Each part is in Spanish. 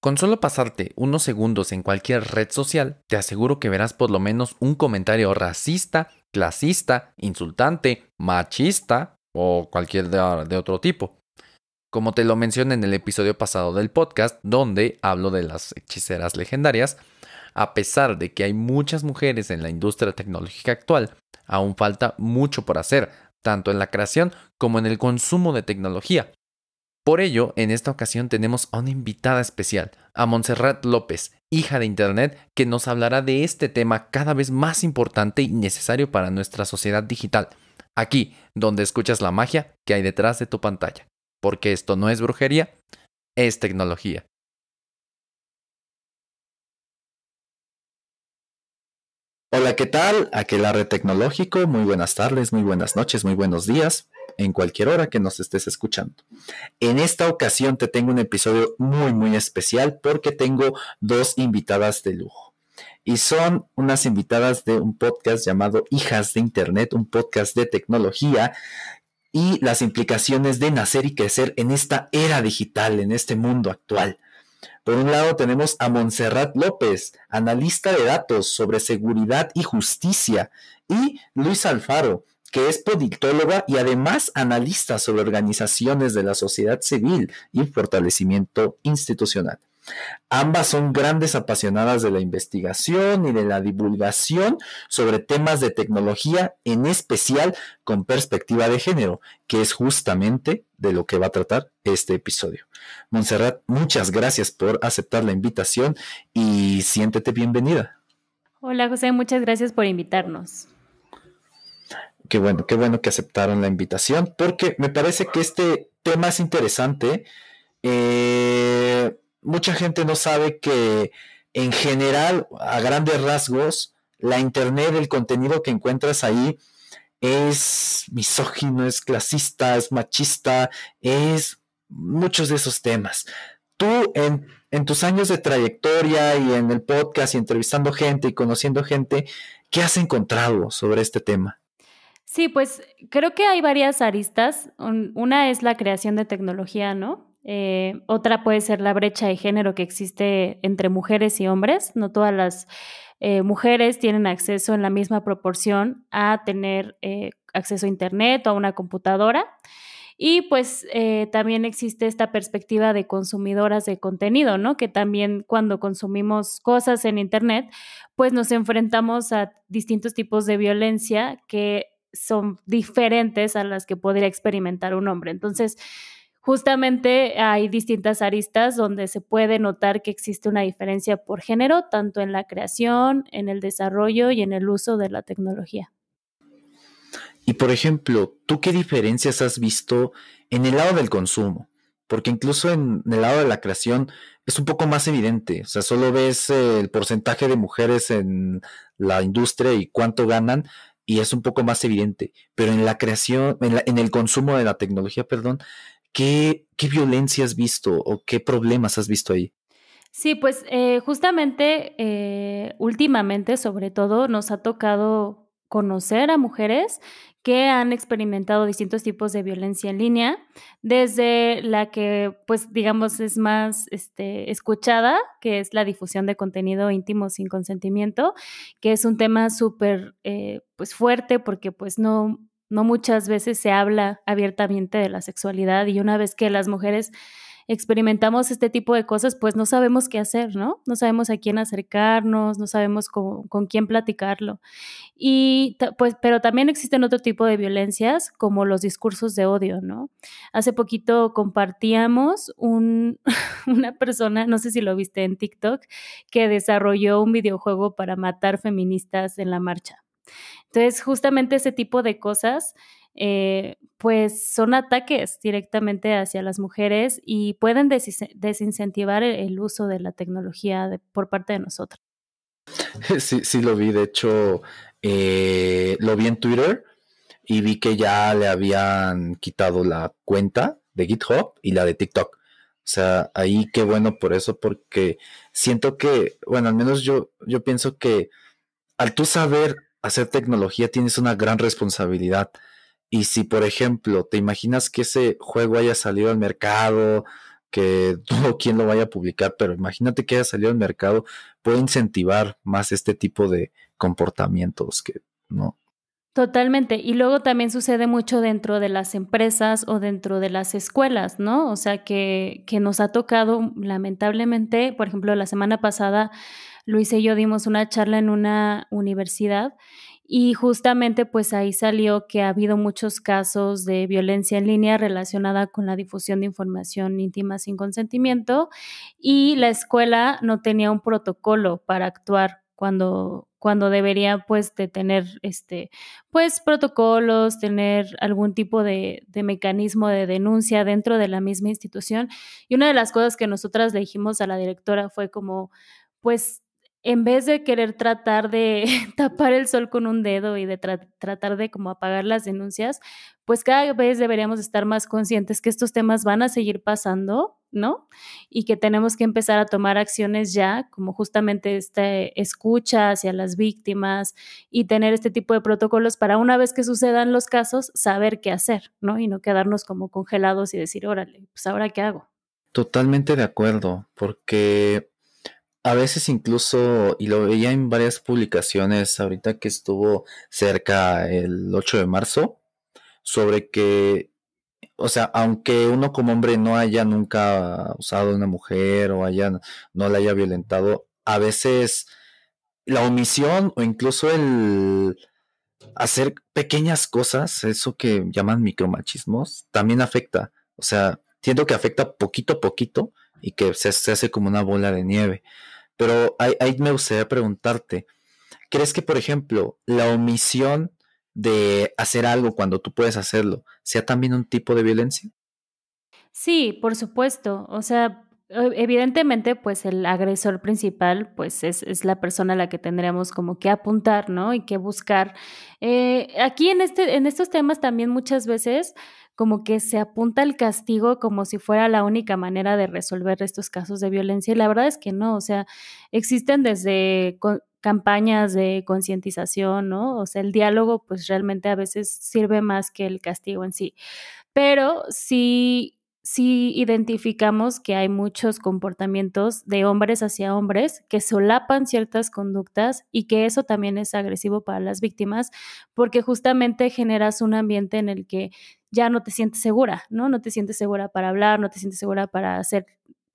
Con solo pasarte unos segundos en cualquier red social, te aseguro que verás por lo menos un comentario racista, clasista, insultante, machista o cualquier de, otro tipo. Como te lo mencioné en el episodio pasado del podcast, donde hablo de las hechiceras legendarias, a pesar de que hay muchas mujeres en la industria tecnológica actual, aún falta mucho por hacer, tanto en la creación como en el consumo de tecnología. Por ello, en esta ocasión tenemos a una invitada especial, a Montserrat López, hija de Internet, que nos hablará de este tema cada vez más importante y necesario para nuestra sociedad digital, aquí donde escuchas la magia que hay detrás de tu pantalla. Porque esto no es brujería, es tecnología. Hola, ¿qué tal? Aquelarre Tecnológico, muy buenas tardes, muy buenas noches, muy buenos días, en cualquier hora que nos estés escuchando. En esta ocasión te tengo un episodio muy, muy especial porque tengo dos invitadas de lujo. Y son unas invitadas de un podcast llamado Hijas de Internet, un podcast de tecnología y las implicaciones de nacer y crecer en esta era digital, en este mundo actual. Por un lado tenemos a Montserrat López, analista de datos sobre seguridad y justicia, y Luis Alfaro, que es politóloga y además analista sobre organizaciones de la sociedad civil y fortalecimiento institucional. Ambas son grandes apasionadas de la investigación y de la divulgación sobre temas de tecnología, en especial con perspectiva de género, que es justamente de lo que va a tratar este episodio. Montserrat, muchas gracias por aceptar la invitación y siéntete bienvenida. Hola José, muchas gracias por invitarnos. Qué bueno, qué bueno que aceptaron la invitación, porque me parece que este tema es interesante. Eh, mucha gente no sabe que en general, a grandes rasgos, la Internet, el contenido que encuentras ahí es misógino, es clasista, es machista, es muchos de esos temas. Tú en, en tus años de trayectoria y en el podcast y entrevistando gente y conociendo gente, ¿qué has encontrado sobre este tema? Sí, pues creo que hay varias aristas. Una es la creación de tecnología, ¿no? Eh, otra puede ser la brecha de género que existe entre mujeres y hombres. No todas las eh, mujeres tienen acceso en la misma proporción a tener eh, acceso a Internet o a una computadora. Y pues también existe esta perspectiva de consumidoras de contenido, ¿no? Que también cuando consumimos cosas en Internet, pues nos enfrentamos a distintos tipos de violencia que son diferentes a las que podría experimentar un hombre. Entonces, justamente hay distintas aristas donde se puede notar que existe una diferencia por género, tanto en la creación, en el desarrollo y en el uso de la tecnología. Y por ejemplo, ¿tú qué diferencias has visto en el lado del consumo? Porque incluso en el lado de la creación es un poco más evidente. O sea, solo ves eh, el porcentaje de mujeres en la industria y cuánto ganan, y es un poco más evidente. Pero en la creación, en, en el consumo de la tecnología, perdón, ¿Qué, violencia has visto o qué problemas has visto ahí? Sí, pues eh, justamente eh, últimamente, sobre todo, nos ha tocado conocer a mujeres que han experimentado distintos tipos de violencia en línea, desde la que, pues, digamos, es más este, escuchada, que es la difusión de contenido íntimo sin consentimiento, que es un tema súper, eh, pues, fuerte porque, pues, no, no muchas veces se habla abiertamente de la sexualidad y una vez que las mujeres experimentamos este tipo de cosas, pues no sabemos qué hacer, ¿no? No sabemos a quién acercarnos, no sabemos con, quién platicarlo. Y pues, pero también existen otro tipo de violencias como los discursos de odio, ¿no? Hace poquito compartíamos un, una persona, no sé si lo viste en TikTok, que desarrolló un videojuego para matar feministas en la marcha. Entonces, justamente ese tipo de cosas, eh, pues son ataques directamente hacia las mujeres y pueden desincentivar el, uso de la tecnología por parte de nosotros. Sí, sí lo vi, de hecho, eh, lo vi en Twitter y vi que ya le habían quitado la cuenta de GitHub y la de TikTok. O sea, ahí qué bueno por eso, porque siento que, bueno, al menos yo, yo pienso que al tú saber hacer tecnología tienes una gran responsabilidad. Y si, por ejemplo, te imaginas que ese juego haya salido al mercado que todo quien lo vaya a publicar, pero imagínate que haya salido al mercado, puede incentivar más este tipo de comportamientos que no. Totalmente. Y luego también sucede mucho dentro de las empresas o dentro de las escuelas, ¿no? O sea, que, que nos ha tocado lamentablemente, por ejemplo, la semana pasada Luis y yo dimos una charla en una universidad y justamente pues ahí salió que ha habido muchos casos de violencia en línea relacionada con la difusión de información íntima sin consentimiento y la escuela no tenía un protocolo para actuar cuando, cuando debería pues de tener este pues protocolos, tener algún tipo de, de mecanismo de denuncia dentro de la misma institución. Y una de las cosas que nosotras le dijimos a la directora fue como pues en vez de querer tratar de tapar el sol con un dedo y de tratar de como apagar las denuncias, pues cada vez deberíamos estar más conscientes que estos temas van a seguir pasando, ¿no? Y que tenemos que empezar a tomar acciones ya, como justamente esta escucha hacia las víctimas y tener este tipo de protocolos para una vez que sucedan los casos, saber qué hacer, ¿no? Y no quedarnos como congelados y decir, órale, pues ahora qué hago. Totalmente de acuerdo, porque a veces incluso, y lo veía en varias publicaciones ahorita que estuvo cerca el 8 de marzo, sobre que, o sea, aunque uno como hombre no haya nunca usado a una mujer o haya, no la haya violentado, a veces la omisión o incluso el hacer pequeñas cosas, eso que llaman micromachismos, también afecta. O sea, siento que afecta poquito a poquito y que se, se hace como una bola de nieve. Pero ahí, me gustaría preguntarte, ¿crees que, por ejemplo, la omisión de hacer algo cuando tú puedes hacerlo sea también un tipo de violencia? Sí, por supuesto. O sea, evidentemente, pues el agresor principal, pues es, es, la persona a la que tendríamos como que apuntar, ¿no? Y que buscar. Eh, aquí en, este, en estos temas también muchas veces como que se apunta el castigo como si fuera la única manera de resolver estos casos de violencia y la verdad es que no, o sea, existen desde campañas de concientización, ¿no? O sea, el diálogo pues realmente a veces sirve más que el castigo en sí, pero sí sí identificamos que hay muchos comportamientos de hombres hacia hombres que solapan ciertas conductas y que eso también es agresivo para las víctimas porque justamente generas un ambiente en el que ya no te sientes segura, ¿no? No te sientes segura para hablar, no te sientes segura para hacer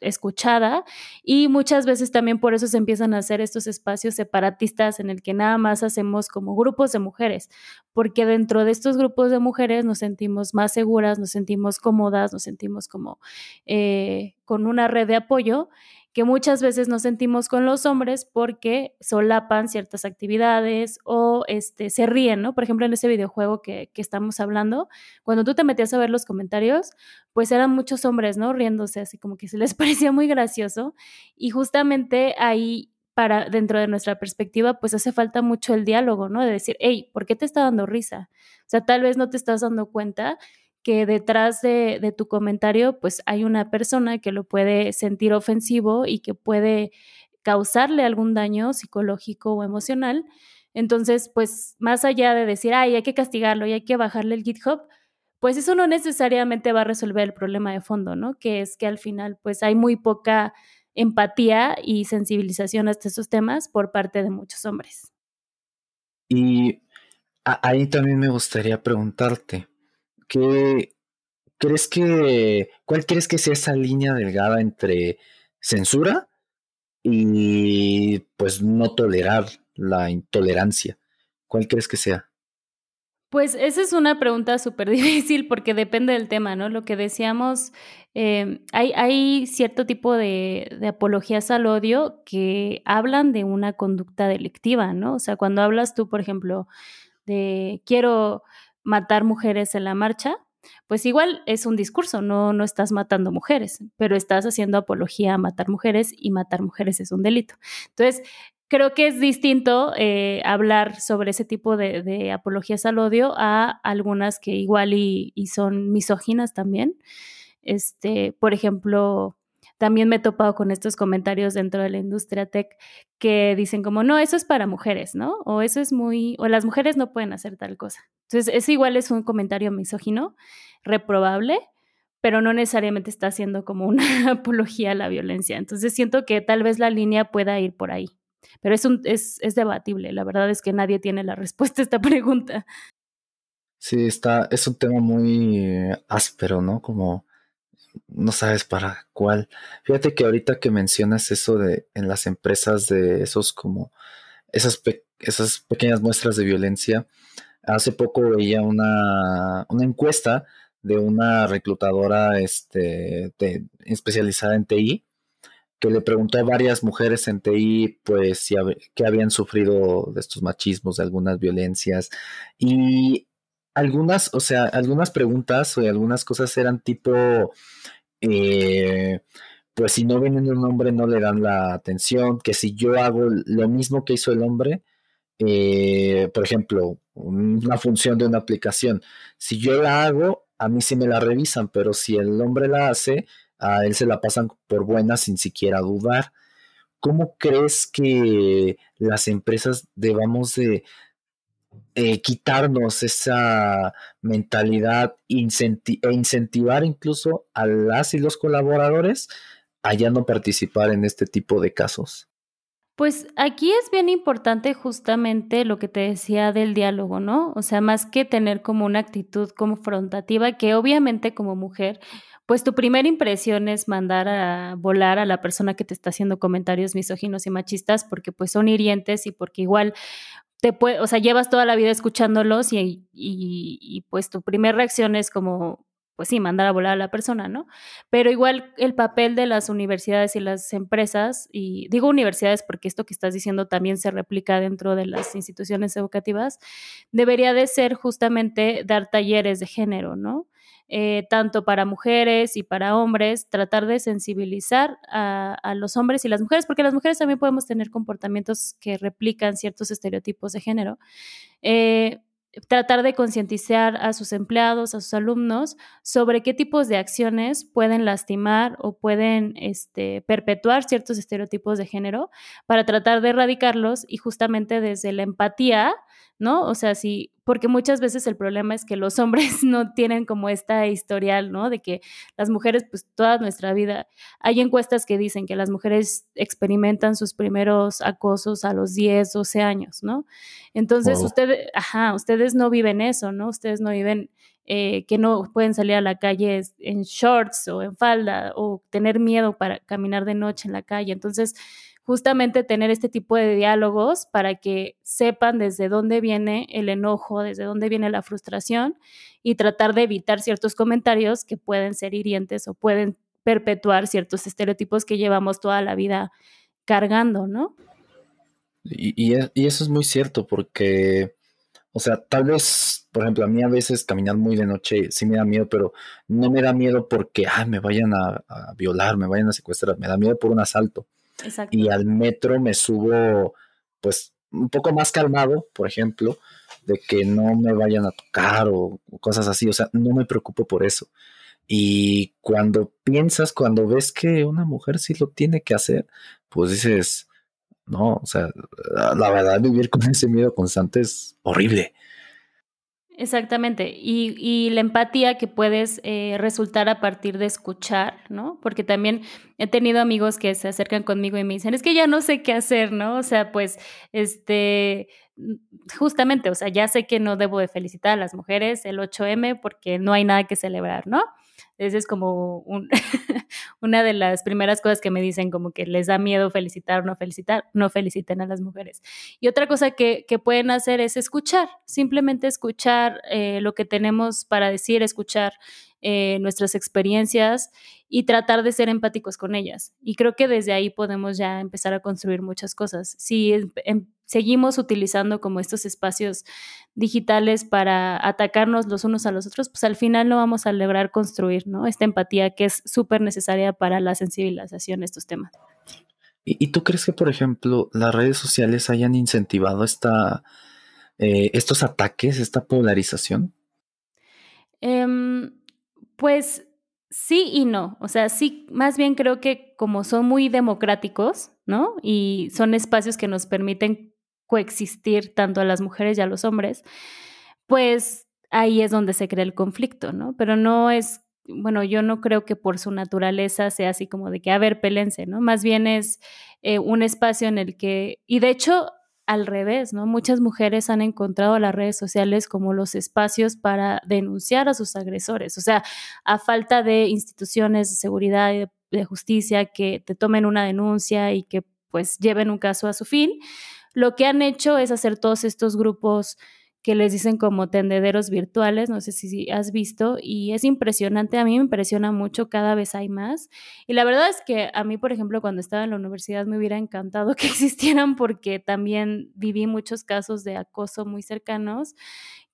escuchada y muchas veces también por eso se empiezan a hacer estos espacios separatistas en el que nada más hacemos como grupos de mujeres, porque dentro de estos grupos de mujeres nos sentimos más seguras, nos sentimos cómodas, nos sentimos como eh, con una red de apoyo que muchas veces nos sentimos con los hombres porque solapan ciertas actividades o este, se ríen, ¿no? Por ejemplo, en ese videojuego que, que, estamos hablando, cuando tú te metías a ver los comentarios, pues eran muchos hombres, ¿no? Riéndose, así como que se les parecía muy gracioso. Y justamente ahí, para, dentro de nuestra perspectiva, pues hace falta mucho el diálogo, ¿no? De decir, hey, ¿por qué te está dando risa? O sea, tal vez no te estás dando cuenta que detrás de, tu comentario pues hay una persona que lo puede sentir ofensivo y que puede causarle algún daño psicológico o emocional. Entonces, pues más allá de decir, ay, hay que castigarlo y hay que bajarle el GitHub, pues eso no necesariamente va a resolver el problema de fondo, ¿no? Que es que al final pues hay muy poca empatía y sensibilización hasta esos temas por parte de muchos hombres. Y ahí también me gustaría preguntarte, ¿qué crees que, cuál crees que sea esa línea delgada entre censura y pues no tolerar la intolerancia? ¿Cuál crees que sea? Pues esa es una pregunta súper difícil porque depende del tema, ¿no? Lo que decíamos, em, hay, hay, cierto tipo de, de, apologías al odio que hablan de una conducta delictiva, ¿no? O sea, cuando hablas tú, por ejemplo, de quiero matar mujeres en la marcha, pues igual es un discurso, no, no estás matando mujeres, pero estás haciendo apología a matar mujeres y matar mujeres es un delito. Entonces, creo que es distinto eh, hablar sobre ese tipo de, apologías al odio a algunas que igual y, y, son misóginas también. Este, por ejemplo, también me he topado con estos comentarios dentro de la industria tech que dicen como, no, eso es para mujeres, ¿no? O eso es muy, o las mujeres no pueden hacer tal cosa. Entonces, es igual es un comentario misógino, reprobable, pero no necesariamente está haciendo como una apología a la violencia. Entonces siento que tal vez la línea pueda ir por ahí. Pero es, un, es, es debatible. La verdad es que nadie tiene la respuesta a esta pregunta. Sí, está, es un tema muy áspero, ¿no? Como no sabes para cuál. Fíjate que ahorita que mencionas eso de en las empresas de esos como esas, esas pequeñas muestras de violencia, hace poco veía una, una encuesta de una reclutadora este, especializada en TI que le preguntó a varias mujeres en TI, pues, si que habían sufrido de estos machismos, de algunas violencias. Y algunas, o sea, algunas preguntas o algunas cosas eran tipo, eh, pues si no viene un hombre no le dan la atención, que si yo hago lo mismo que hizo el hombre, eh, por ejemplo, una función de una aplicación, si yo la hago, a mí sí me la revisan, pero si el hombre la hace, a él se la pasan por buena sin siquiera dudar. ¿Cómo crees que las empresas debamos de eh, quitarnos esa mentalidad e incentivar incluso a las y los colaboradores a ya no participar en este tipo de casos? Pues aquí es bien importante justamente lo que te decía del diálogo, ¿no? O sea, más que tener como una actitud confrontativa, que obviamente como mujer, pues tu primera impresión es mandar a volar a la persona que te está haciendo comentarios misóginos y machistas porque pues son hirientes y porque igual te puede, o sea, llevas toda la vida escuchándolos y, y, pues tu primera reacción es como, pues sí, mandar a volar a la persona, ¿no? Pero igual el papel de las universidades y las empresas, y digo universidades porque esto que estás diciendo también se replica dentro de las instituciones educativas, debería de ser justamente dar talleres de género, ¿no? Eh, tanto para mujeres y para hombres, tratar de sensibilizar a, los hombres y las mujeres, porque las mujeres también podemos tener comportamientos que replican ciertos estereotipos de género. Eh, tratar de concientizar a sus empleados, a sus alumnos, sobre qué tipos de acciones pueden lastimar o pueden este, perpetuar ciertos estereotipos de género para tratar de erradicarlos y justamente desde la empatía ¿no? O sea, sí, porque muchas veces el problema es que los hombres no tienen como esta historial, ¿no? De que las mujeres, pues toda nuestra vida, hay encuestas que dicen que las mujeres experimentan sus primeros acosos a los 10, 12 años, ¿no? Entonces, ustedes, ajá, ustedes no viven eso, ¿no? Ustedes no viven eh, que no pueden salir a la calle en shorts o en falda o tener miedo para caminar de noche en la calle. Entonces, justamente tener este tipo de diálogos para que sepan desde dónde viene el enojo, desde dónde viene la frustración y tratar de evitar ciertos comentarios que pueden ser hirientes o pueden perpetuar ciertos estereotipos que llevamos toda la vida cargando, ¿no? Y, eso es muy cierto porque, o sea, tal vez, por ejemplo, a mí a veces caminar muy de noche sí me da miedo, pero no me da miedo porque me vayan a, violar, me vayan a secuestrar, me da miedo por un asalto. Y al metro me subo, pues, un poco más calmado, por ejemplo, de que no me vayan a tocar o, cosas así. O sea, no me preocupo por eso. Y cuando piensas, cuando ves que una mujer sí lo tiene que hacer, pues dices, no, o sea, la verdad vivir con ese miedo constante es horrible. Exactamente, y, la empatía que puedes eh, resultar a partir de escuchar, ¿no? Porque también he tenido amigos que se acercan conmigo y me dicen, es que ya no sé qué hacer, ¿no? O sea, pues, este, justamente, o sea, ya sé que no debo de felicitar a las mujeres el 8M porque no hay nada que celebrar, ¿no? Esa es como un, una de las primeras cosas que me dicen, como que les da miedo felicitar o no felicitar, no feliciten a las mujeres. Y otra cosa que, que pueden hacer es escuchar, simplemente escuchar eh, lo que tenemos para decir, escuchar eh, nuestras experiencias y tratar de ser empáticos con ellas. Y creo que desde ahí podemos ya empezar a construir muchas cosas. Si em, seguimos utilizando como estos espacios digitales para atacarnos los unos a los otros, pues al final no vamos a lograr construir ¿no? esta empatía que es súper necesaria para la sensibilización de estos temas. ¿Y, tú crees que, por ejemplo, las redes sociales hayan incentivado esta, eh, estos ataques, esta polarización? Em, pues sí y no. O sea, sí, más bien creo que como son muy democráticos, ¿no? Y son espacios que nos permiten coexistir tanto a las mujeres y a los hombres, pues ahí es donde se crea el conflicto, ¿no? Pero no es bueno, yo no creo que por su naturaleza sea así como de que, a ver, pelense, ¿no? Más bien es eh, un espacio en el que, y de hecho, al revés, ¿no? Muchas mujeres han encontrado las redes sociales como los espacios para denunciar a sus agresores, o sea, a falta de instituciones de seguridad y de justicia que te tomen una denuncia y que pues lleven un caso a su fin, lo que han hecho es hacer todos estos grupos que les dicen como tendederos virtuales, no sé si has visto, y es impresionante, a mí me impresiona mucho, cada vez hay más. Y la verdad es que a mí, por ejemplo, cuando estaba en la universidad me hubiera encantado que existieran porque también viví muchos casos de acoso muy cercanos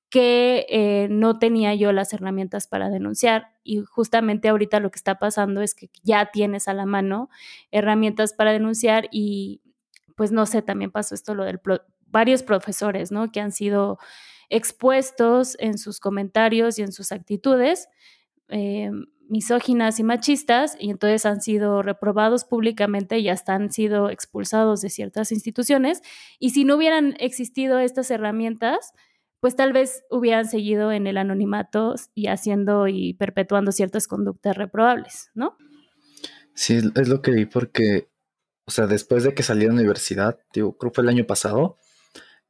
que eh, no tenía yo las herramientas para denunciar. Y justamente ahorita lo que está pasando es que ya tienes a la mano herramientas para denunciar y pues no sé, también pasó esto lo del varios profesores, ¿no? Que han sido expuestos en sus comentarios y en sus actitudes eh, misóginas y machistas y entonces han sido reprobados públicamente y hasta han sido expulsados de ciertas instituciones. Y si no hubieran existido estas herramientas, pues tal vez hubieran seguido en el anonimato y haciendo y perpetuando ciertas conductas reprobables, ¿no? Sí, es lo que vi porque, o sea, después de que salí de la universidad, digo, creo que fue el año pasado,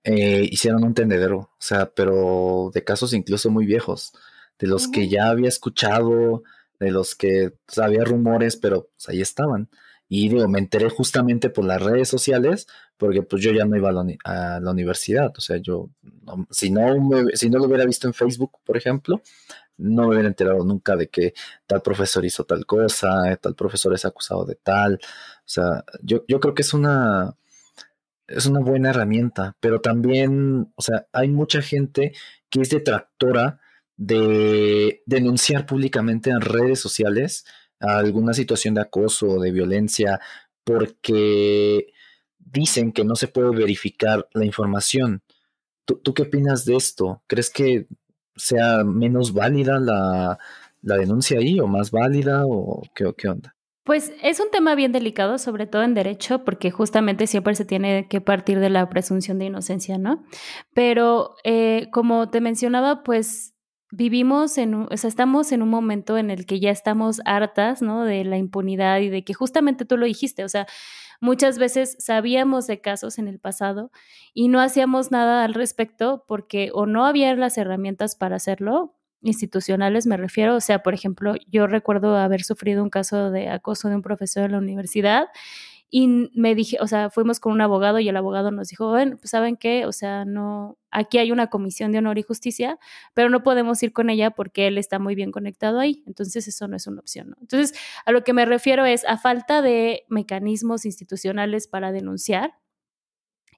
eh, hicieron un tendedero, o sea, pero de casos incluso muy viejos, de los que ya había escuchado, de los que había rumores, pero pues, ahí estaban. Y digo, me enteré justamente por las redes sociales, porque pues yo ya no iba a la, universidad, o sea, yo, si, no si no lo hubiera visto en Facebook, por ejemplo, no me hubiera enterado nunca de que tal profesor hizo tal cosa, tal profesor es acusado de tal, o sea, yo, yo creo que es una, es una buena herramienta, pero también, o sea, hay mucha gente que es detractora de denunciar públicamente en redes sociales alguna situación de acoso o de violencia porque dicen que no se puede verificar la información. ¿Tú, qué opinas de esto? ¿Crees que sea menos válida la, denuncia ahí o más válida o qué, qué onda? Pues es un tema bien delicado, sobre todo en derecho, porque justamente siempre se tiene que partir de la presunción de inocencia, ¿no? Pero eh, como te mencionaba, pues vivimos en, o sea, estamos en un momento en el que ya estamos hartas, ¿no? De la impunidad y de que justamente tú lo dijiste, o sea, muchas veces sabíamos de casos en el pasado y no hacíamos nada al respecto porque o no había las herramientas para hacerlo institucionales me refiero, o sea, por ejemplo, yo recuerdo haber sufrido un caso de acoso de un profesor en la universidad y me dije, o sea, fuimos con un abogado y el abogado nos dijo, bueno, pues saben qué, o sea, no, aquí hay una comisión de honor y justicia, pero no podemos ir con ella porque él está muy bien conectado ahí, entonces eso no es una opción, ¿no? Entonces, a lo que me refiero es a falta de mecanismos institucionales para denunciar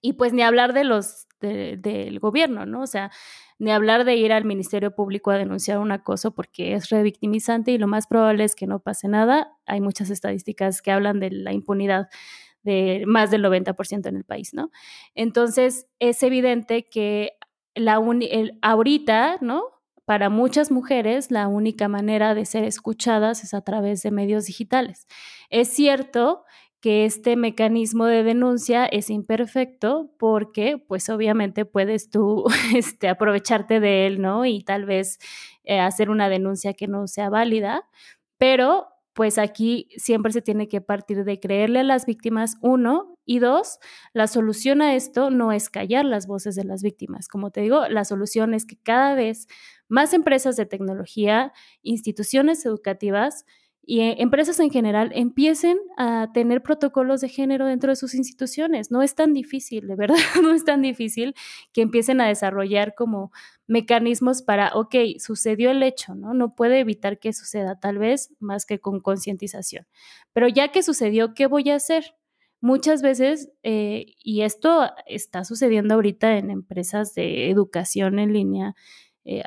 y pues ni hablar de los del gobierno, ¿no? O sea, ni hablar de ir al Ministerio Público a denunciar un acoso porque es revictimizante y lo más probable es que no pase nada. Hay muchas estadísticas que hablan de la impunidad de más del 90% en el país, ¿no? Entonces, es evidente que la el, ahorita, ¿no? Para muchas mujeres, la única manera de ser escuchadas es a través de medios digitales. Es cierto que este mecanismo de denuncia es imperfecto porque pues obviamente puedes tú este, aprovecharte de él, ¿no? Y tal vez eh, hacer una denuncia que no sea válida, pero pues aquí siempre se tiene que partir de creerle a las víctimas, uno, y dos, la solución a esto no es callar las voces de las víctimas. Como te digo, la solución es que cada vez más empresas de tecnología, instituciones educativas, y eh, empresas en general empiecen a tener protocolos de género dentro de sus instituciones. No es tan difícil, de verdad, no es tan difícil que empiecen a desarrollar como mecanismos para, ok, sucedió el hecho, ¿no? No puede evitar que suceda, tal vez más que con concientización. Pero ya que sucedió, ¿qué voy a hacer? Muchas veces, eh, y esto está sucediendo ahorita en empresas de educación en línea, eh,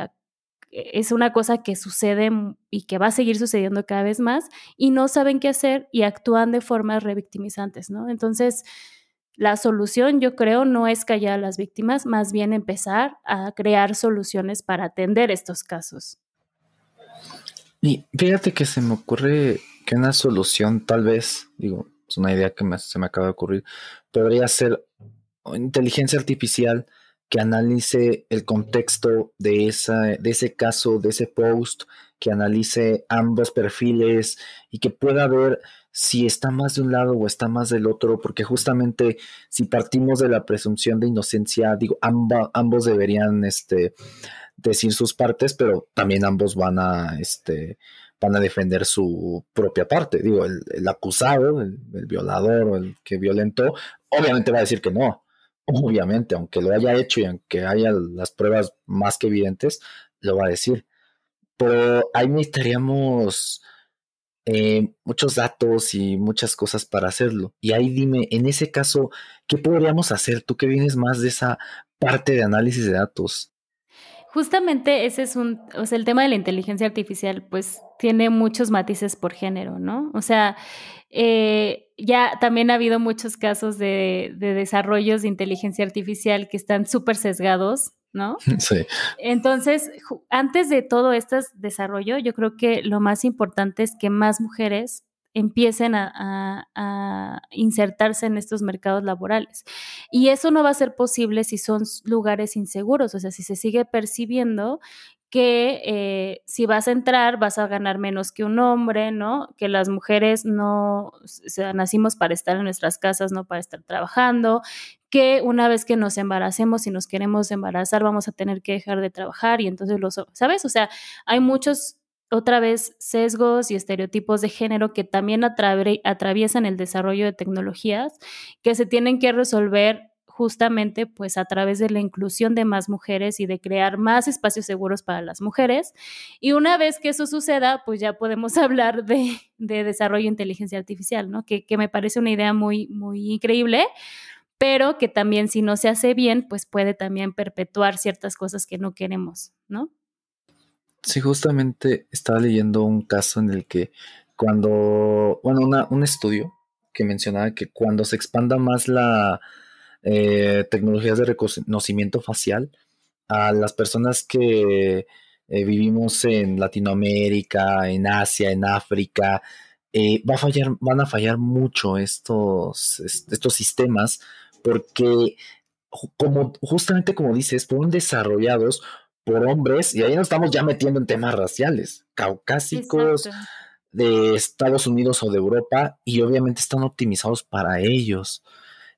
es una cosa que sucede y que va a seguir sucediendo cada vez más y no saben qué hacer y actúan de formas revictimizantes, ¿no? Entonces, la solución, yo creo, no es callar a las víctimas, más bien empezar a crear soluciones para atender estos casos. Y fíjate que se me ocurre que una solución, tal vez, digo, es una idea que se me acaba de ocurrir, podría ser inteligencia artificial que analice el contexto de, ese caso, de ese post, que analice ambos perfiles y que pueda ver si está más de un lado o está más del otro, porque justamente si partimos de la presunción de inocencia, digo, ambos deberían este, decir sus partes, pero también ambos van a, este, van a defender su propia parte. Digo, el, acusado, el, violador o el que violentó, obviamente va a decir que no. Obviamente, aunque lo haya hecho y aunque haya las pruebas más que evidentes, lo va a decir. Pero ahí necesitaríamos eh, muchos datos y muchas cosas para hacerlo. Y ahí dime, en ese caso, ¿qué podríamos hacer? Tú que vienes más de esa parte de análisis de datos. Justamente ese es un, o sea, el tema de la inteligencia artificial, pues tiene muchos matices por género, ¿no? O sea, eh, ya también ha habido muchos casos de, de desarrollos de inteligencia artificial que están súper sesgados ¿no? Sí. Entonces, antes de todo este desarrollo, yo creo que lo más importante es que más mujeres empiecen a, insertarse en estos mercados laborales. Y eso no va a ser posible si son lugares inseguros, o sea, si se sigue percibiendo que eh, si vas a entrar vas a ganar menos que un hombre, ¿no? Que las mujeres no, o sea, nacimos para estar en nuestras casas, no para estar trabajando, que una vez que nos embaracemos y nos queremos embarazar vamos a tener que dejar de trabajar y entonces los, ¿sabes? O sea, hay muchos otra vez sesgos y estereotipos de género que también atraviesan el desarrollo de tecnologías que se tienen que resolver justamente pues a través de la inclusión de más mujeres y de crear más espacios seguros para las mujeres. Y una vez que eso suceda, pues ya podemos hablar de, desarrollo de inteligencia artificial, ¿no? Que, que, me parece una idea muy, muy increíble, pero que también si no se hace bien, pues puede también perpetuar ciertas cosas que no queremos, ¿no? Sí, justamente estaba leyendo un caso en el que cuando, bueno, un estudio que mencionaba que cuando se expanda más la eh, tecnologías de reconocimiento facial a las personas que eh, vivimos en Latinoamérica, en Asia, en África, eh, va a fallar, van a fallar mucho estos, estos sistemas porque como justamente como dices, fueron desarrollados por hombres, y ahí nos estamos ya metiendo en temas raciales, caucásicos de Estados Unidos o de Europa, y obviamente están optimizados para ellos.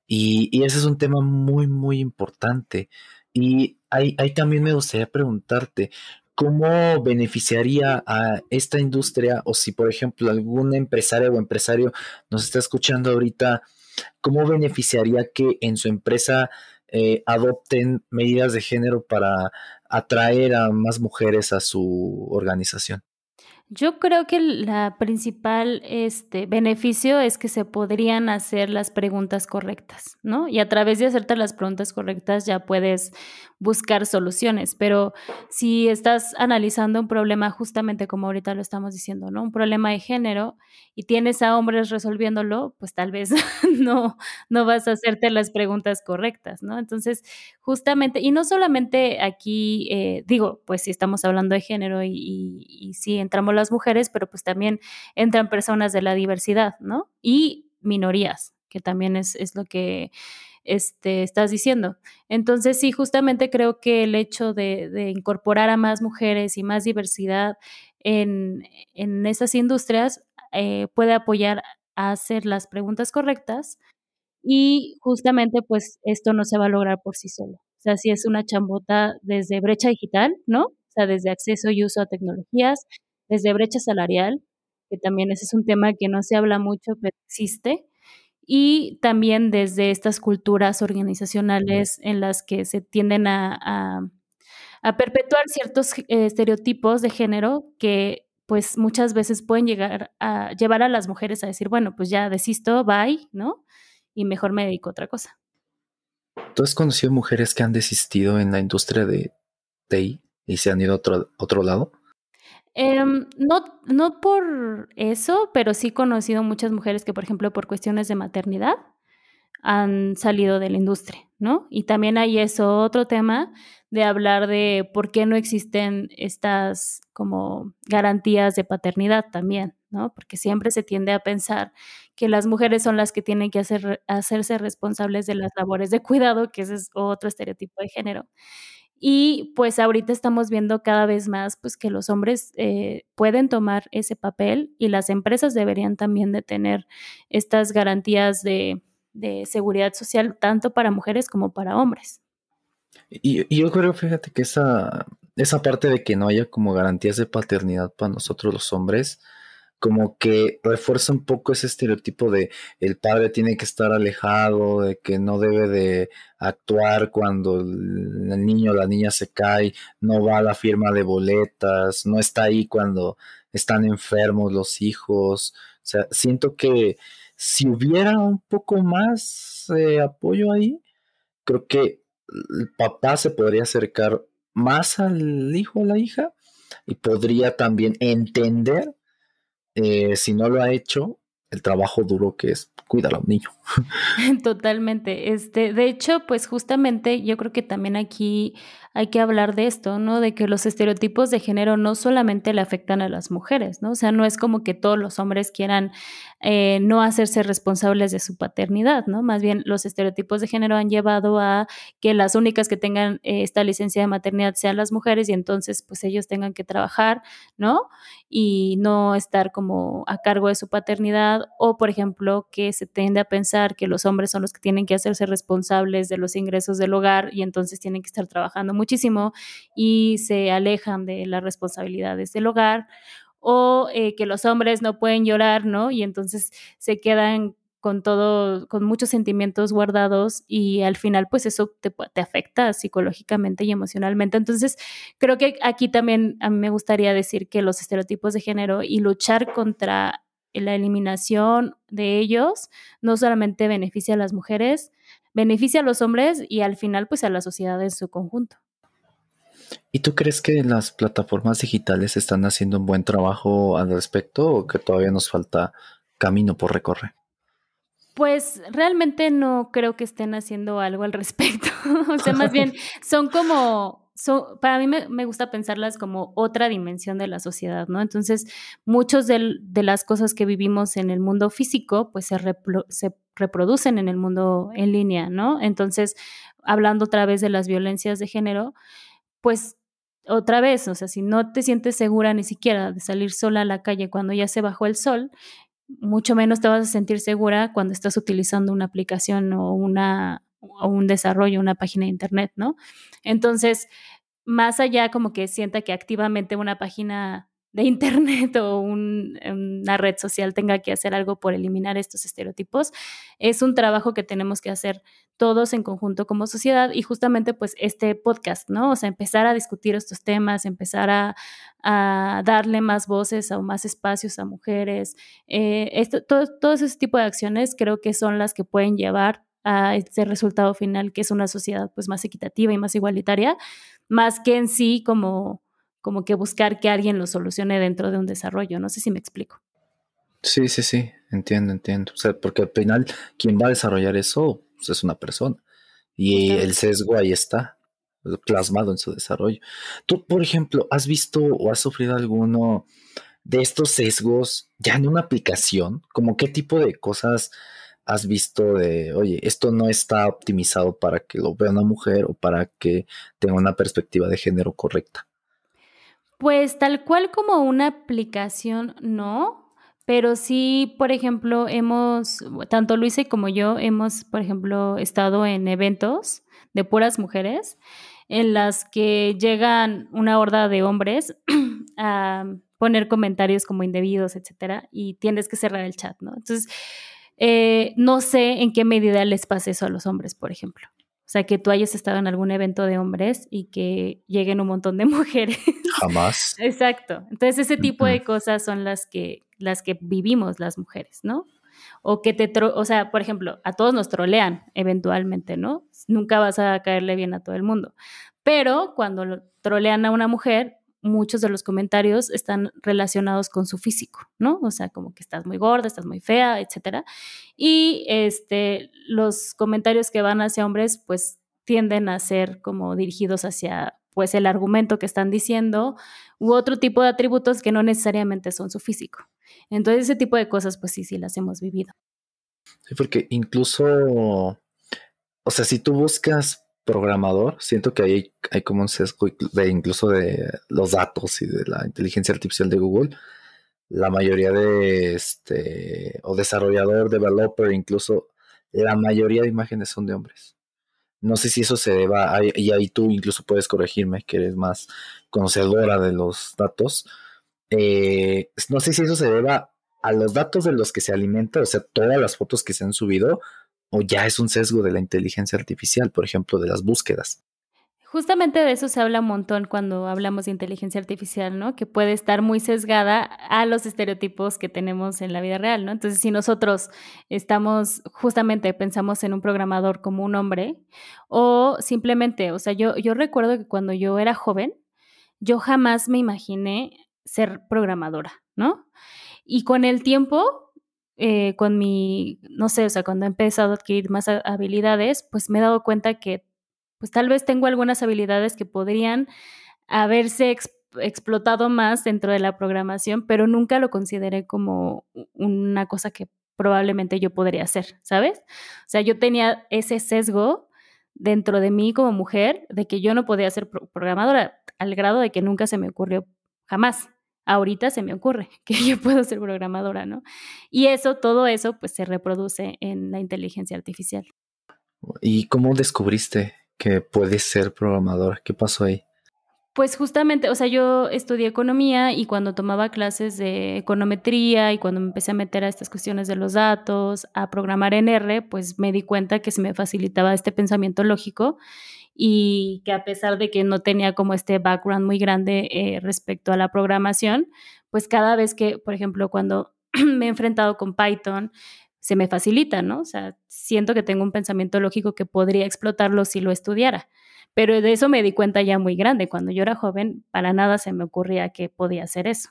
Y, ese es un tema muy, muy importante. Y ahí, ahí también me gustaría preguntarte, ¿cómo beneficiaría a esta industria o si, por ejemplo, algún empresario o empresario nos está escuchando ahorita, cómo beneficiaría que en su empresa eh, adopten medidas de género para atraer a más mujeres a su organización? Yo creo que la principal este, beneficio es que se podrían hacer las preguntas correctas, ¿no? Y a través de hacerte las preguntas correctas ya puedes buscar soluciones, pero si estás analizando un problema justamente como ahorita lo estamos diciendo, ¿no? Un problema de género y tienes a hombres resolviéndolo, pues tal vez no, no vas a hacerte las preguntas correctas, ¿no? Entonces, justamente, y no solamente aquí, eh, digo, pues si estamos hablando de género y, sí entramos las mujeres, pero pues también entran personas de la diversidad, ¿no? Y minorías, que también es, es lo que este, estás diciendo. Entonces, sí, justamente creo que el hecho de, incorporar a más mujeres y más diversidad en, en esas industrias eh, puede apoyar a hacer las preguntas correctas y justamente pues esto no se va a lograr por sí solo. O sea, si es una chambota desde brecha digital, ¿no? O sea, desde acceso y uso a tecnologías, desde brecha salarial, que también ese es un tema que no se habla mucho, pero existe, y también desde estas culturas organizacionales en las que se tienden a, perpetuar ciertos eh, estereotipos de género que pues muchas veces pueden llegar a llevar a las mujeres a decir, bueno, pues ya desisto, bye, ¿no? Y mejor me dedico a otra cosa. ¿Tú has conocido mujeres que han desistido en la industria de TI y se han ido a otro, otro lado? Em, no, no por eso, pero sí he conocido muchas mujeres que, por ejemplo, por cuestiones de maternidad han salido de la industria, ¿no? Y también hay eso, otro tema de hablar de por qué no existen estas como garantías de paternidad también, ¿no? Porque siempre se tiende a pensar que las mujeres son las que tienen que hacer, hacerse responsables de las labores de cuidado, que ese es otro estereotipo de género. Y pues ahorita estamos viendo cada vez más pues que los hombres eh, pueden tomar ese papel y las empresas deberían también de tener estas garantías de, de seguridad social tanto para mujeres como para hombres. Y, yo creo, fíjate que esa, esa parte de que no haya como garantías de paternidad para nosotros los hombres, como que refuerza un poco ese estereotipo de el padre tiene que estar alejado, de que no debe de actuar cuando el niño o la niña se cae, no va a la firma de boletas, no está ahí cuando están enfermos los hijos. O sea, siento que si hubiera un poco más de apoyo ahí, creo que el papá se podría acercar más al hijo o la hija y podría también entender eh, si no lo ha hecho, el trabajo duro que es cuidar a un niño. Totalmente. Este, de hecho, pues justamente yo creo que también aquí hay que hablar de esto, ¿no? De que los estereotipos de género no solamente le afectan a las mujeres, ¿no? O sea, no es como que todos los hombres quieran eh, no hacerse responsables de su paternidad, ¿no? Más bien los estereotipos de género han llevado a que las únicas que tengan eh, esta licencia de maternidad sean las mujeres y entonces pues ellos tengan que trabajar, ¿no? Y no estar como a cargo de su paternidad o, por ejemplo, que se tiende a pensar que los hombres son los que tienen que hacerse responsables de los ingresos del hogar y entonces tienen que estar trabajando muchísimo y se alejan de las responsabilidades del hogar o eh, que los hombres no pueden llorar, ¿no? Y entonces se quedan con todo, con muchos sentimientos guardados y al final pues eso te, te, afecta psicológicamente y emocionalmente. Entonces creo que aquí también a mí me gustaría decir que los estereotipos de género y luchar contra la eliminación de ellos no solamente beneficia a las mujeres, beneficia a los hombres y al final pues a la sociedad en su conjunto. ¿Y tú crees que las plataformas digitales están haciendo un buen trabajo al respecto o que todavía nos falta camino por recorrer? Pues realmente no creo que estén haciendo algo al respecto. o sea, más bien son como, son, para mí me, gusta pensarlas como otra dimensión de la sociedad, ¿no? Entonces, muchos de, las cosas que vivimos en el mundo físico, pues se, se reproducen en el mundo en línea, ¿no? Entonces, hablando otra vez de las violencias de género, pues otra vez, o sea, si no te sientes segura ni siquiera de salir sola a la calle cuando ya se bajó el sol, mucho menos te vas a sentir segura cuando estás utilizando una aplicación o, una, o un desarrollo, una página de internet, ¿no? Entonces, más allá como que sienta que activamente una página de internet o una red social tenga que hacer algo por eliminar estos estereotipos. Es un trabajo que tenemos que hacer todos en conjunto como sociedad y justamente pues este podcast, ¿no? O sea, empezar a discutir estos temas, empezar a, darle más voces o más espacios a mujeres. Eh, esto, todo, todo ese tipo de acciones creo que son las que pueden llevar a este resultado final, que es una sociedad pues más equitativa y más igualitaria, más que en sí como como que buscar que alguien lo solucione dentro de un desarrollo. No sé si me explico. Sí, sí, sí, entiendo, entiendo. O sea, porque al final quien va a desarrollar eso pues, es una persona y el sesgo ahí está plasmado en su desarrollo. Tú, por ejemplo, ¿has visto o has sufrido alguno de estos sesgos ya en una aplicación? ¿Como qué tipo de cosas has visto de, oye, esto no está optimizado para que lo vea una mujer o para que tenga una perspectiva de género correcta? Pues tal cual como una aplicación, no, pero sí, por ejemplo, hemos, tanto Luisa como yo, hemos, por ejemplo, estado en eventos de puras mujeres en las que llegan una horda de hombres a poner comentarios como indebidos, etcétera, y tienes que cerrar el chat, ¿no? Entonces, eh, no sé en qué medida les pasa eso a los hombres, por ejemplo. O sea, que tú hayas estado en algún evento de hombres y que lleguen un montón de mujeres. Jamás. Exacto. Entonces, ese tipo de cosas son las que, las que vivimos las mujeres, ¿no? O que te, o sea, por ejemplo, a todos nos trolean eventualmente, ¿no? Nunca vas a caerle bien a todo el mundo. Pero cuando trolean a una mujer, muchos de los comentarios están relacionados con su físico, ¿no? O sea, como que estás muy gorda, estás muy fea, etcétera. Y este, los comentarios que van hacia hombres, pues tienden a ser como dirigidos hacia pues el argumento que están diciendo u otro tipo de atributos que no necesariamente son su físico. Entonces ese tipo de cosas pues sí, sí las hemos vivido. Sí, porque incluso, o sea, si tú buscas programador, siento que hay, hay como un sesgo de incluso de los datos y de la inteligencia artificial de Google. La mayoría de este, o desarrollador, developer, incluso la mayoría de imágenes son de hombres. No sé si eso se deba, y ahí tú incluso puedes corregirme, que eres más conocedora de los datos. Eh, no sé si eso se deba a los datos de los que se alimenta, o sea, todas las fotos que se han subido, o ya es un sesgo de la inteligencia artificial, por ejemplo, de las búsquedas. Justamente de eso se habla un montón cuando hablamos de inteligencia artificial, ¿no? Que puede estar muy sesgada a los estereotipos que tenemos en la vida real, ¿no? Entonces, si nosotros estamos, justamente pensamos en un programador como un hombre, o simplemente, o sea, yo, yo recuerdo que cuando yo era joven, yo jamás me imaginé ser programadora, ¿no? Y con el tiempo, eh, con mi, no sé, o sea, cuando he empezado a adquirir más habilidades, pues me he dado cuenta que pues tal vez tengo algunas habilidades que podrían haberse explotado más dentro de la programación, pero nunca lo consideré como una cosa que probablemente yo podría hacer, ¿sabes? O sea, yo tenía ese sesgo dentro de mí como mujer de que yo no podía ser programadora, al grado de que nunca se me ocurrió jamás. Ahorita se me ocurre que yo puedo ser programadora, ¿no? Y eso, todo eso, pues se reproduce en la inteligencia artificial. ¿Y cómo descubriste que puedes ser programador. ¿Qué pasó ahí? Pues justamente, o sea, yo estudié economía y cuando tomaba clases de econometría y cuando me empecé a meter a estas cuestiones de los datos, a programar en R, pues me di cuenta que se me facilitaba este pensamiento lógico y que a pesar de que no tenía como este background muy grande eh, respecto a la programación, pues cada vez que, por ejemplo, cuando me he enfrentado con Python, se me facilita, ¿no? O sea, siento que tengo un pensamiento lógico que podría explotarlo si lo estudiara. Pero de eso me di cuenta ya muy grande. Cuando yo era joven, para nada se me ocurría que podía hacer eso.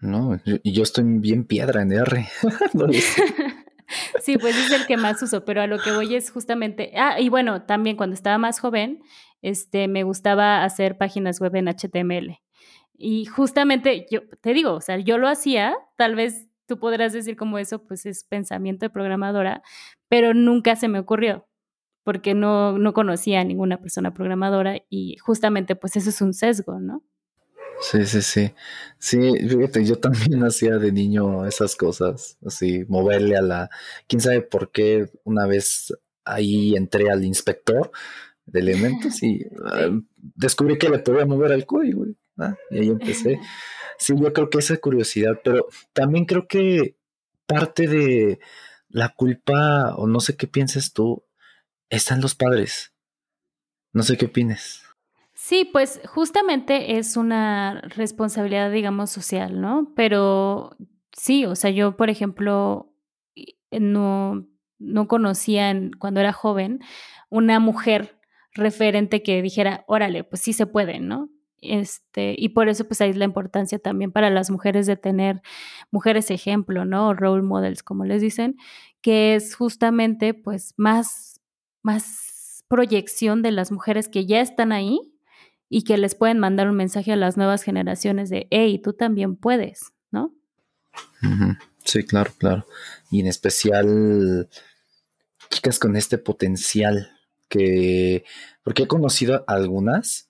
No, y yo estoy bien piedra en R. sí, pues es el que más uso, pero a lo que voy es justamente, ah, y bueno, también cuando estaba más joven, este, me gustaba hacer páginas web en HTML. Y justamente, yo te digo, o sea, yo lo hacía, tal vez tú podrás decir como eso, pues es pensamiento de programadora, pero nunca se me ocurrió porque no, no conocía a ninguna persona programadora y justamente pues eso es un sesgo, ¿no? Sí, sí, sí. Sí, fíjate, yo también hacía de niño esas cosas, así, moverle a la... ¿Quién sabe por qué una vez ahí entré al inspector de elementos y ah, descubrí que le podía mover al código y ahí empecé. Sí, yo creo que esa curiosidad, pero también creo que parte de la culpa, o no sé qué pienses tú, están los padres. No sé qué opines. Sí, pues justamente es una responsabilidad, digamos, social, ¿no? Pero sí, o sea, yo, por ejemplo, no, no conocía cuando era joven una mujer referente que dijera, órale, pues sí se puede, ¿no? Este, y por eso pues ahí es la importancia también para las mujeres de tener mujeres ejemplo, ¿no? Role models, como les dicen, que es justamente pues más, más proyección de las mujeres que ya están ahí y que les pueden mandar un mensaje a las nuevas generaciones de, hey, tú también puedes, ¿no? Sí, claro, claro. Y en especial chicas con este potencial que, porque he conocido algunas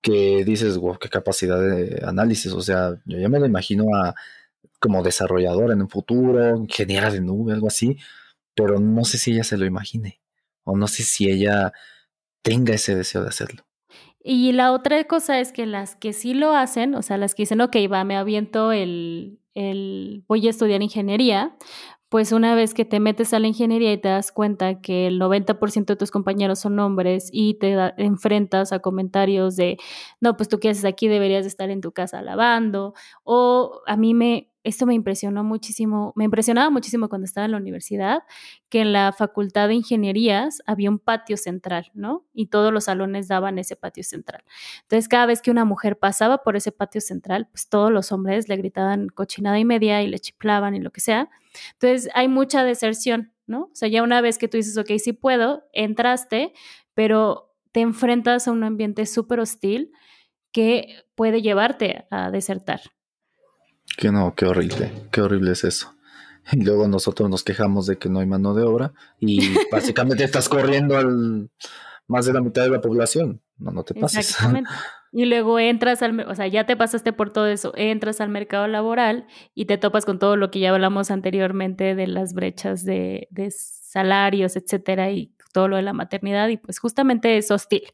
que dices, wow, qué capacidad de análisis. O sea, yo ya me lo imagino a, como desarrollador en un futuro, ingeniera de nube, algo así, pero no sé si ella se lo imagine o no sé si ella tenga ese deseo de hacerlo. Y la otra cosa es que las que sí lo hacen, o sea, las que dicen, ok, va, me aviento el, el voy a estudiar ingeniería, pues una vez que te metes a la ingeniería y te das cuenta que el 90% de tus compañeros son hombres y te enfrentas a comentarios de, no, pues tú qué haces aquí, deberías estar en tu casa lavando, o a mí me, esto me impresionó muchísimo, me impresionaba muchísimo cuando estaba en la universidad, que en la facultad de ingenierías había un patio central, ¿no? Y todos los salones daban ese patio central. Entonces, cada vez que una mujer pasaba por ese patio central, pues todos los hombres le gritaban cochinada y media y le chiflaban y lo que sea. Entonces, hay mucha deserción, ¿no? O sea, ya una vez que tú dices, ok, sí puedo, entraste, pero te enfrentas a un ambiente súper hostil que puede llevarte a desertar. Que no, qué horrible, qué horrible es eso. Y luego nosotros nos quejamos de que no hay mano de obra y básicamente estás corriendo al más de la mitad de la población. No, no te pases. Y luego entras al, o sea, ya te pasaste por todo eso, entras al mercado laboral y te topas con todo lo que ya hablamos anteriormente de las brechas de, de salarios, etcétera, y todo lo de la maternidad, y pues justamente es hostil,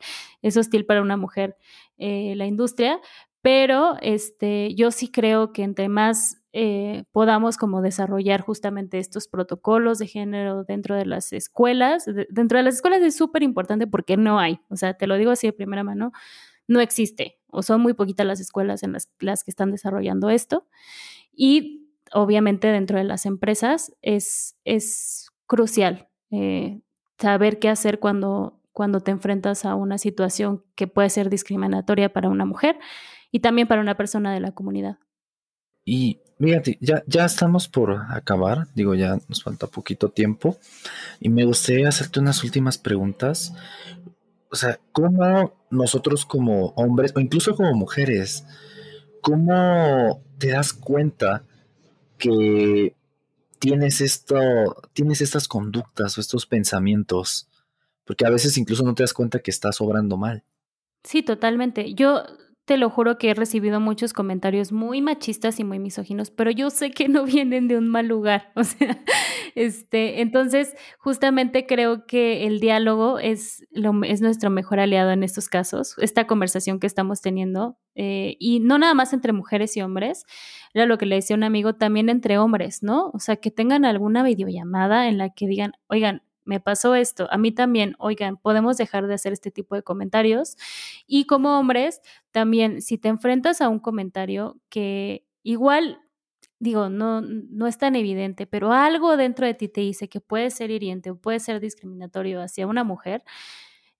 es hostil para una mujer eh, la industria, pero este, yo sí creo que entre más eh, podamos como desarrollar justamente estos protocolos de género dentro de las escuelas. dentro de las escuelas es súper importante porque no hay, o sea, te lo digo así de primera mano, no existe o son muy poquitas las escuelas en las, las que están desarrollando esto. Y obviamente dentro de las empresas es, es crucial eh, saber qué hacer cuando, cuando te enfrentas a una situación que puede ser discriminatoria para una mujer y también para una persona de la comunidad. Y fíjate, ya, ya estamos por acabar, digo, ya nos falta poquito tiempo, y me gustaría hacerte unas últimas preguntas. O sea, ¿cómo nosotros como hombres, o incluso como mujeres, cómo te das cuenta que tienes esto, tienes estas conductas o estos pensamientos? Porque a veces incluso no te das cuenta que estás obrando mal. Sí, totalmente. Yo te lo juro que he recibido muchos comentarios muy machistas y muy misóginos, pero yo sé que no vienen de un mal lugar. O sea, este, entonces, justamente creo que el diálogo es, lo, es nuestro mejor aliado en estos casos, esta conversación que estamos teniendo, eh, y no nada más entre mujeres y hombres, era lo que le decía un amigo, también entre hombres, ¿no? O sea, que tengan alguna videollamada en la que digan, oigan, me pasó esto, a mí también, oigan, podemos dejar de hacer este tipo de comentarios. Y como hombres, también, si te enfrentas a un comentario que igual, digo, no, no es tan evidente, pero algo dentro de ti te dice que puede ser hiriente o puede ser discriminatorio hacia una mujer,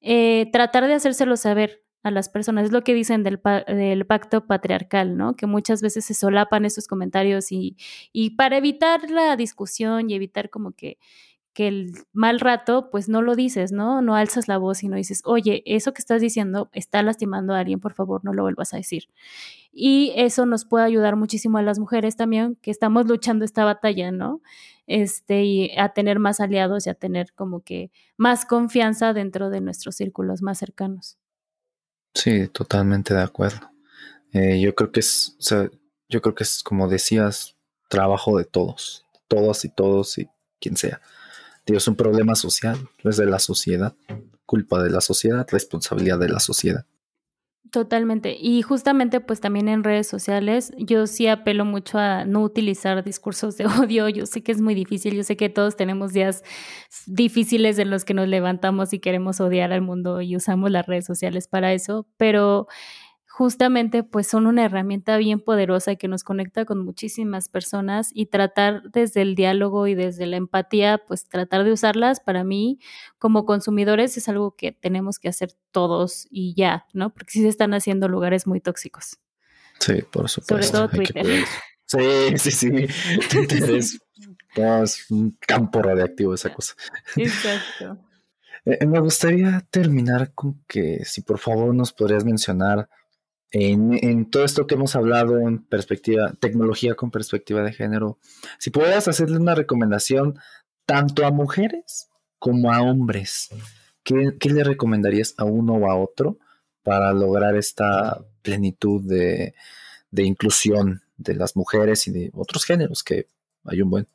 eh, tratar de hacérselo saber a las personas. Es lo que dicen del, del, pacto patriarcal, ¿no? Que muchas veces se solapan esos comentarios y, y para evitar la discusión y evitar como que el mal rato, pues no lo dices, ¿no? No alzas la voz y no dices, oye, eso que estás diciendo está lastimando a alguien, por favor, no lo vuelvas a decir. Y eso nos puede ayudar muchísimo a las mujeres también, que estamos luchando esta batalla, ¿no? Este, y a tener más aliados y a tener como que más confianza dentro de nuestros círculos más cercanos. Sí, totalmente de acuerdo. Eh, yo creo que es, o sea, yo creo que es como decías, trabajo de todos, todos y todos y quien sea es un problema social, es de la sociedad, culpa de la sociedad, responsabilidad de la sociedad. Totalmente. Y justamente pues también en redes sociales yo sí apelo mucho a no utilizar discursos de odio. Yo sé que es muy difícil, yo sé que todos tenemos días difíciles en los que nos levantamos y queremos odiar al mundo y usamos las redes sociales para eso, pero justamente pues son una herramienta bien poderosa que nos conecta con muchísimas personas y tratar desde el diálogo y desde la empatía, pues tratar de usarlas para mí como consumidores es algo que tenemos que hacer todos y ya, ¿no? Porque sí se están haciendo lugares muy tóxicos. Sí, por supuesto. Sobre todo Twitter. Sí, sí, sí. Twitter es, un campo radiactivo esa cosa. Exacto. Eh, me gustaría terminar con que si por favor nos podrías mencionar en, todo esto que hemos hablado en perspectiva, tecnología con perspectiva de género, si pudieras hacerle una recomendación tanto a mujeres como a hombres, ¿qué, le recomendarías a uno o a otro para lograr esta plenitud de, de inclusión de las mujeres y de otros géneros que hay un buen?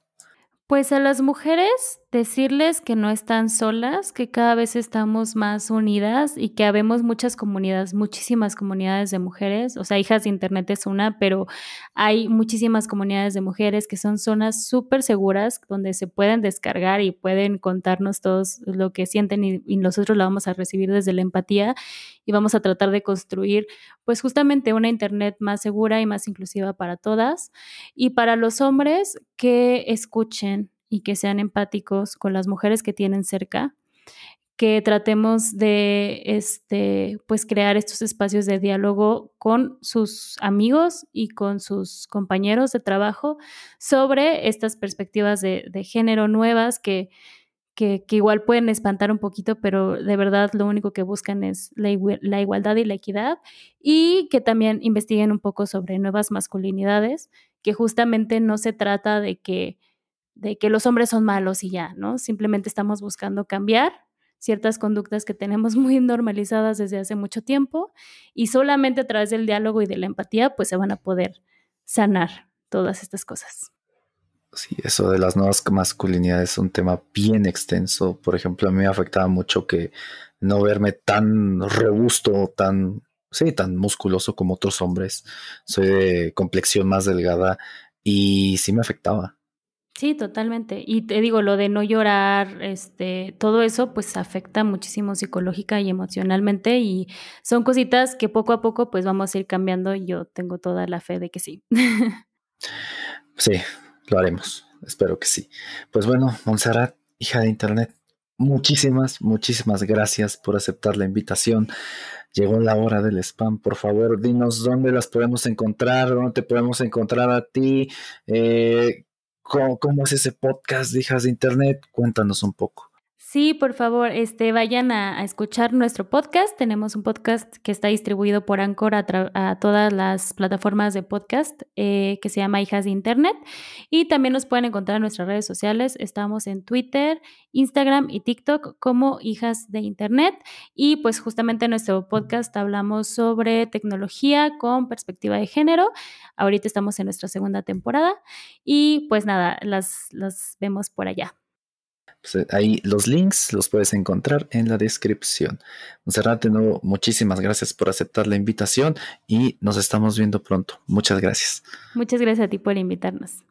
Pues a las mujeres decirles que no están solas, que cada vez estamos más unidas y que habemos muchas comunidades, muchísimas comunidades de mujeres, o sea, hijas de Internet es una, pero hay muchísimas comunidades de mujeres que son zonas súper seguras donde se pueden descargar y pueden contarnos todos lo que sienten y, y nosotros la vamos a recibir desde la empatía y vamos a tratar de construir pues justamente una Internet más segura y más inclusiva para todas. Y para los hombres que escuchen y que sean empáticos con las mujeres que tienen cerca, que tratemos de este, pues crear estos espacios de diálogo con sus amigos y con sus compañeros de trabajo sobre estas perspectivas de, de género nuevas que, que, igual pueden espantar un poquito, pero de verdad lo único que buscan es la, igualdad y la equidad y que también investiguen un poco sobre nuevas masculinidades, que justamente no se trata de que, de que los hombres son malos y ya, ¿no? Simplemente estamos buscando cambiar ciertas conductas que tenemos muy normalizadas desde hace mucho tiempo y solamente a través del diálogo y de la empatía pues se van a poder sanar todas estas cosas. Sí, eso de las nuevas masculinidades es un tema bien extenso. Por ejemplo, a mí me afectaba mucho que no verme tan robusto, tan, sí, tan musculoso como otros hombres. Soy de complexión más delgada y sí me afectaba. Sí, totalmente. Y te digo, lo de no llorar, este, todo eso, pues afecta muchísimo psicológica y emocionalmente y son cositas que poco a poco pues vamos a ir cambiando y yo tengo toda la fe de que sí. Sí, lo haremos. Espero que sí. Pues bueno, Montserrat, hija de Internet, muchísimas, muchísimas gracias por aceptar la invitación. Llegó la hora del spam. Por favor, dinos dónde las podemos encontrar, dónde te podemos encontrar a ti, eh, cómo, es ese podcast de hijas de Internet. Cuéntanos un poco. Sí, por favor, este, vayan a, escuchar nuestro podcast. Tenemos un podcast que está distribuido por Anchor a, todas las plataformas de podcast eh, que se llama Hijas de Internet. Y también nos pueden encontrar en nuestras redes sociales. Estamos en Twitter, Instagram y TikTok como Hijas de Internet. Y pues justamente en nuestro podcast hablamos sobre tecnología con perspectiva de género. Ahorita estamos en nuestra segunda temporada. Y pues nada, las, las vemos por allá. Pues, ahí los links los puedes encontrar en la descripción. Monserrat, de nuevo, muchísimas gracias por aceptar la invitación y nos estamos viendo pronto. Muchas gracias. Muchas gracias a ti por invitarnos.